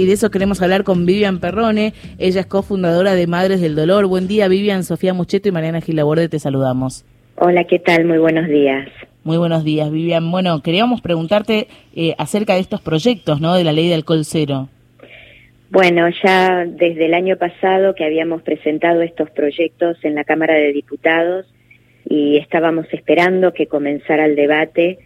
Y de eso queremos hablar con Vivian Perrone, ella es cofundadora de Madres del Dolor. Buen día Vivian, Sofía Mucheto y Mariana Gilaborde, te saludamos. Hola, ¿qué tal? Muy buenos días. Muy buenos días, Vivian. Bueno, queríamos preguntarte eh, acerca de estos proyectos, ¿no? De la ley de alcohol cero. Bueno, ya desde el año pasado que habíamos presentado estos proyectos en la Cámara de Diputados y estábamos esperando que comenzara el debate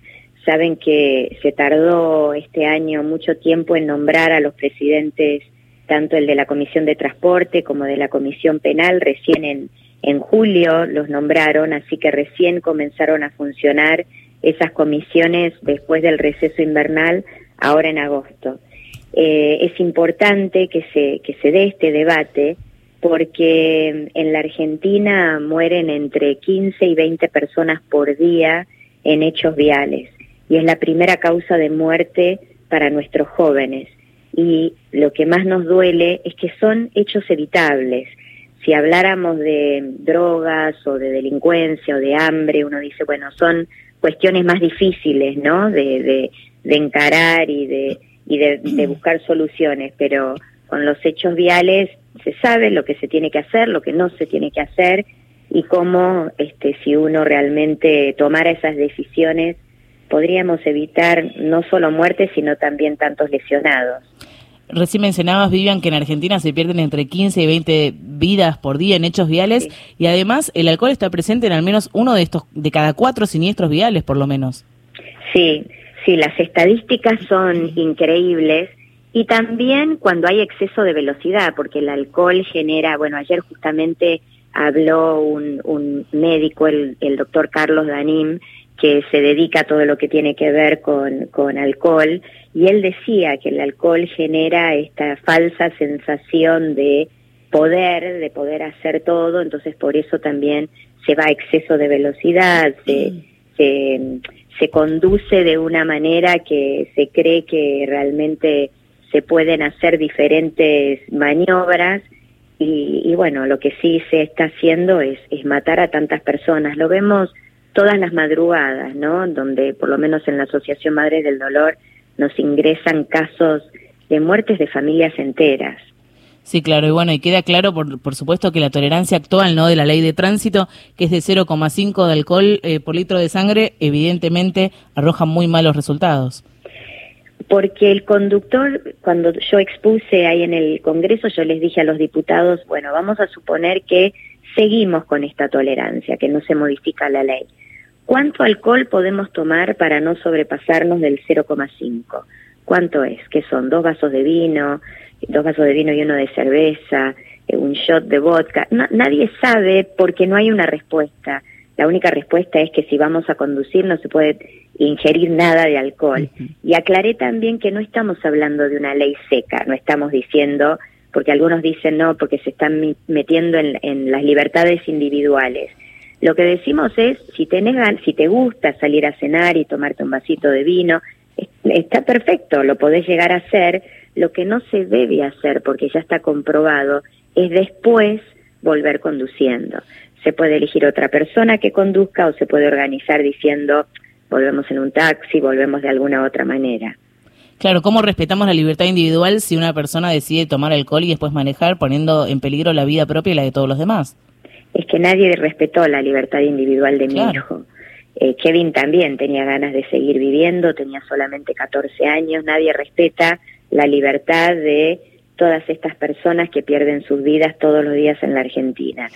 Saben que se tardó este año mucho tiempo en nombrar a los presidentes, tanto el de la Comisión de Transporte como de la Comisión Penal, recién en, en julio los nombraron, así que recién comenzaron a funcionar esas comisiones después del receso invernal, ahora en agosto. Eh, es importante que se, que se dé este debate porque en la Argentina mueren entre 15 y 20 personas por día en hechos viales y es la primera causa de muerte para nuestros jóvenes. Y lo que más nos duele es que son hechos evitables. Si habláramos de drogas o de delincuencia o de hambre, uno dice, bueno, son cuestiones más difíciles, ¿no? De, de, encarar y, de, y de, de buscar soluciones, pero con los hechos viales se sabe lo que se tiene que hacer, lo que no se tiene que hacer y cómo, este, si uno realmente tomara esas decisiones, podríamos evitar no solo muertes, sino también tantos lesionados. Recién mencionabas, Vivian, que en Argentina se pierden entre 15 y 20 vidas por día en hechos viales y además el alcohol está presente en al menos uno de estos, de cada cuatro siniestros viales, por lo menos. Sí, sí, las estadísticas son increíbles y también cuando hay exceso de velocidad, porque el alcohol genera, bueno, ayer justamente habló un, un médico, el, el doctor Carlos Danim, que se dedica a todo lo que tiene que ver con, con alcohol, y él decía que el alcohol genera esta falsa sensación de poder, de poder hacer todo, entonces por eso también se va a exceso de velocidad, se, se, se conduce de una manera que se cree que realmente se pueden hacer diferentes maniobras y, y, bueno, lo que sí se está haciendo es, es matar a tantas personas. Lo vemos todas las madrugadas, ¿no? Donde por lo menos en la Asociación Madres del Dolor nos ingresan casos de muertes de familias enteras. Sí, claro, y bueno, y queda claro, por, por supuesto, que la tolerancia actual no de la ley de tránsito, que es de 0,5 de alcohol eh, por litro de sangre, evidentemente arroja muy malos resultados. Porque el conductor, cuando yo expuse ahí en el Congreso, yo les dije a los diputados, bueno, vamos a suponer que seguimos con esta tolerancia, que no se modifica la ley. ¿Cuánto alcohol podemos tomar para no sobrepasarnos del 0,5? ¿Cuánto es? ¿Qué son? ¿Dos vasos de vino? ¿Dos vasos de vino y uno de cerveza? Eh, ¿Un shot de vodka? nadie sabe porque no hay una respuesta. La única respuesta es que si vamos a conducir no se puede ingerir nada de alcohol. Y aclaré también que no estamos hablando de una ley seca, no estamos diciendo, porque algunos dicen no, porque se están metiendo en, en las libertades individuales. Lo que decimos es, si, tenés, si te gusta salir a cenar y tomarte un vasito de vino, está perfecto, lo podés llegar a hacer. Lo que no se debe hacer, porque ya está comprobado, es después volver conduciendo. Se puede elegir otra persona que conduzca o se puede organizar diciendo, volvemos en un taxi, volvemos de alguna otra manera. Claro, ¿cómo respetamos la libertad individual si una persona decide tomar alcohol y después manejar poniendo en peligro la vida propia y la de todos los demás? Es que nadie respetó la libertad individual de mi hijo. Eh, Kevin también tenía ganas de seguir viviendo, tenía solamente 14 años, nadie respeta la libertad de todas estas personas que pierden sus vidas todos los días en la Argentina,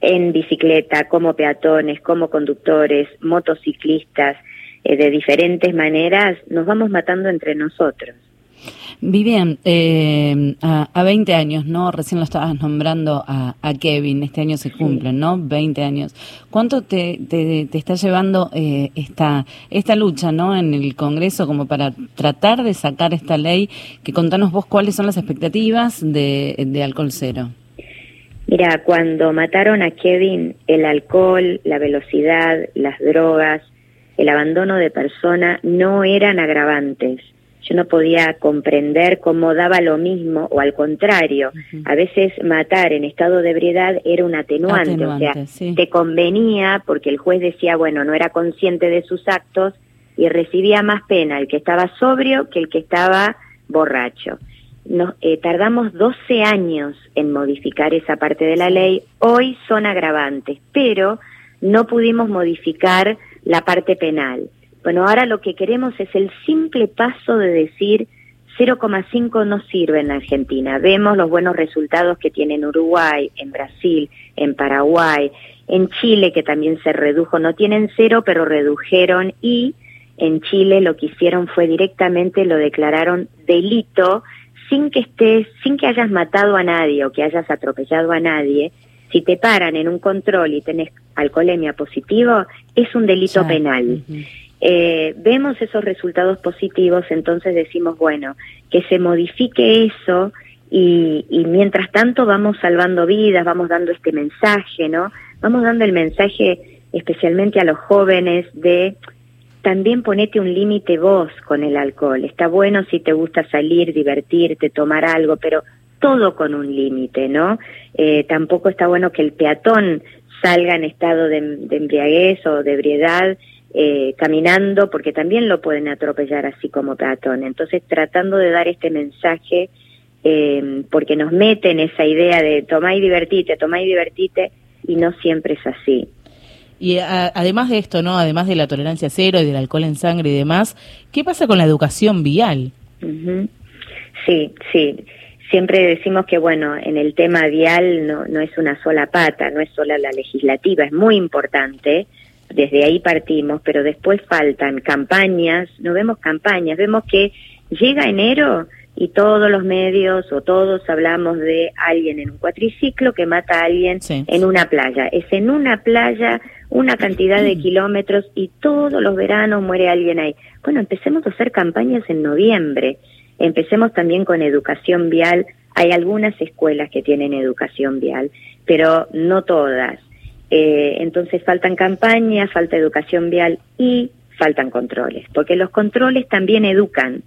en bicicleta, como peatones, como conductores, motociclistas, eh, de diferentes maneras, nos vamos matando entre nosotros. Vivian, eh, a, a, 20 años, ¿no? Recién lo estabas nombrando a, Kevin, este año se cumplen, ¿no? 20 años. ¿Cuánto te, te, te está llevando eh, esta, esta lucha, ¿no? En el Congreso como para tratar de sacar esta ley, que contanos vos cuáles son las expectativas de, de alcohol cero. Mira, cuando mataron a Kevin, el alcohol, la velocidad, las drogas, el abandono de persona no eran agravantes yo no podía comprender cómo daba lo mismo o al contrario, a veces matar en estado de ebriedad era un atenuante, o sea, te convenía porque el juez decía, bueno, no era consciente de sus actos y recibía más pena el que estaba sobrio que el que estaba borracho. nos, eh, tardamos 12 años en modificar esa parte de la ley, hoy son agravantes, pero no pudimos modificar la parte penal. Bueno, ahora lo que queremos es el simple paso de decir 0,5 no sirve en Argentina. Vemos los buenos resultados que tiene en Uruguay, en Brasil, en Paraguay, en Chile, que también se redujo. No tienen cero, pero redujeron y en Chile lo que hicieron fue directamente lo declararon delito sin que estés, sin que hayas matado a nadie o que hayas atropellado a nadie. Si te paran en un control y tenés alcoholemia positivo, es un delito penal. Eh, vemos esos resultados positivos, entonces decimos, bueno, que se modifique eso y, y, mientras tanto vamos salvando vidas, vamos dando este mensaje, ¿no? Vamos dando el mensaje especialmente a los jóvenes de también ponete un límite vos con el alcohol. Está bueno si te gusta salir, divertirte, tomar algo, pero todo con un límite, ¿no? Eh, tampoco está bueno que el peatón salga en estado de, embriaguez o de ebriedad eh, caminando, porque también lo pueden atropellar así como peatón. Entonces, tratando de dar este mensaje, eh, porque nos meten esa idea de tomá y divertite, tomá y divertite, y no siempre es así. Y además de esto, ¿no? Además de la tolerancia cero y del alcohol en sangre y demás, ¿qué pasa con la educación vial? Sí, sí. Siempre decimos que, bueno, en el tema vial no, no es una sola pata, no es sola la legislativa, es muy importante, desde ahí partimos, pero después faltan campañas, no vemos campañas, vemos que llega enero y todos los medios o todos hablamos de alguien en un cuatriciclo que mata a alguien en una playa. Es en una playa una cantidad de kilómetros y todos los veranos muere alguien ahí. Bueno, empecemos a hacer campañas en noviembre, empecemos también con educación vial. Hay algunas escuelas que tienen educación vial, pero no todas. Eh, entonces faltan campañas, falta educación vial y faltan controles, porque los controles también educan.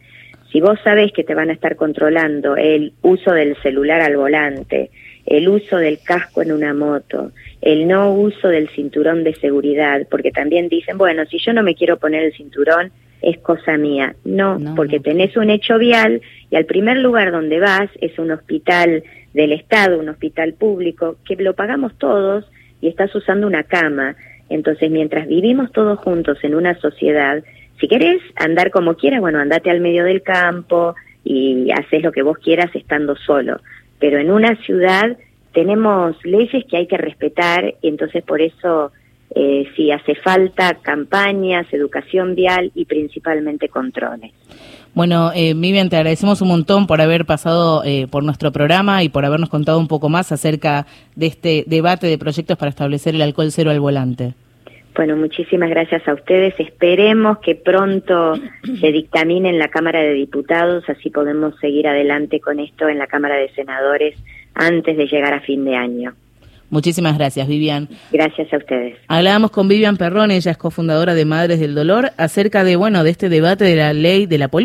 Si vos sabés que te van a estar controlando el uso del celular al volante, el uso del casco en una moto, el no uso del cinturón de seguridad, porque también dicen, bueno, si yo no me quiero poner el cinturón, es cosa mía. No, porque tenés un hecho vial y al primer lugar donde vas es un hospital del Estado, un hospital público, que lo pagamos todos y estás usando una cama. Entonces, mientras vivimos todos juntos en una sociedad, si querés andar como quieras, bueno, andate al medio del campo y haces lo que vos quieras estando solo pero en una ciudad tenemos leyes que hay que respetar y entonces por eso eh, sí hace falta campañas, educación vial y principalmente controles. Bueno, eh, Vivian, te agradecemos un montón por haber pasado eh, por nuestro programa y por habernos contado un poco más acerca de este debate de proyectos para establecer el alcohol cero al volante. Bueno, muchísimas gracias a ustedes. Esperemos que pronto se dictamine en la Cámara de Diputados, así podemos seguir adelante con esto en la Cámara de Senadores antes de llegar a fin de año. Muchísimas gracias, Vivian. Gracias a ustedes. Hablábamos con Vivian Perrón, ella es cofundadora de Madres del Dolor, acerca de, bueno, de este debate de la ley de la política.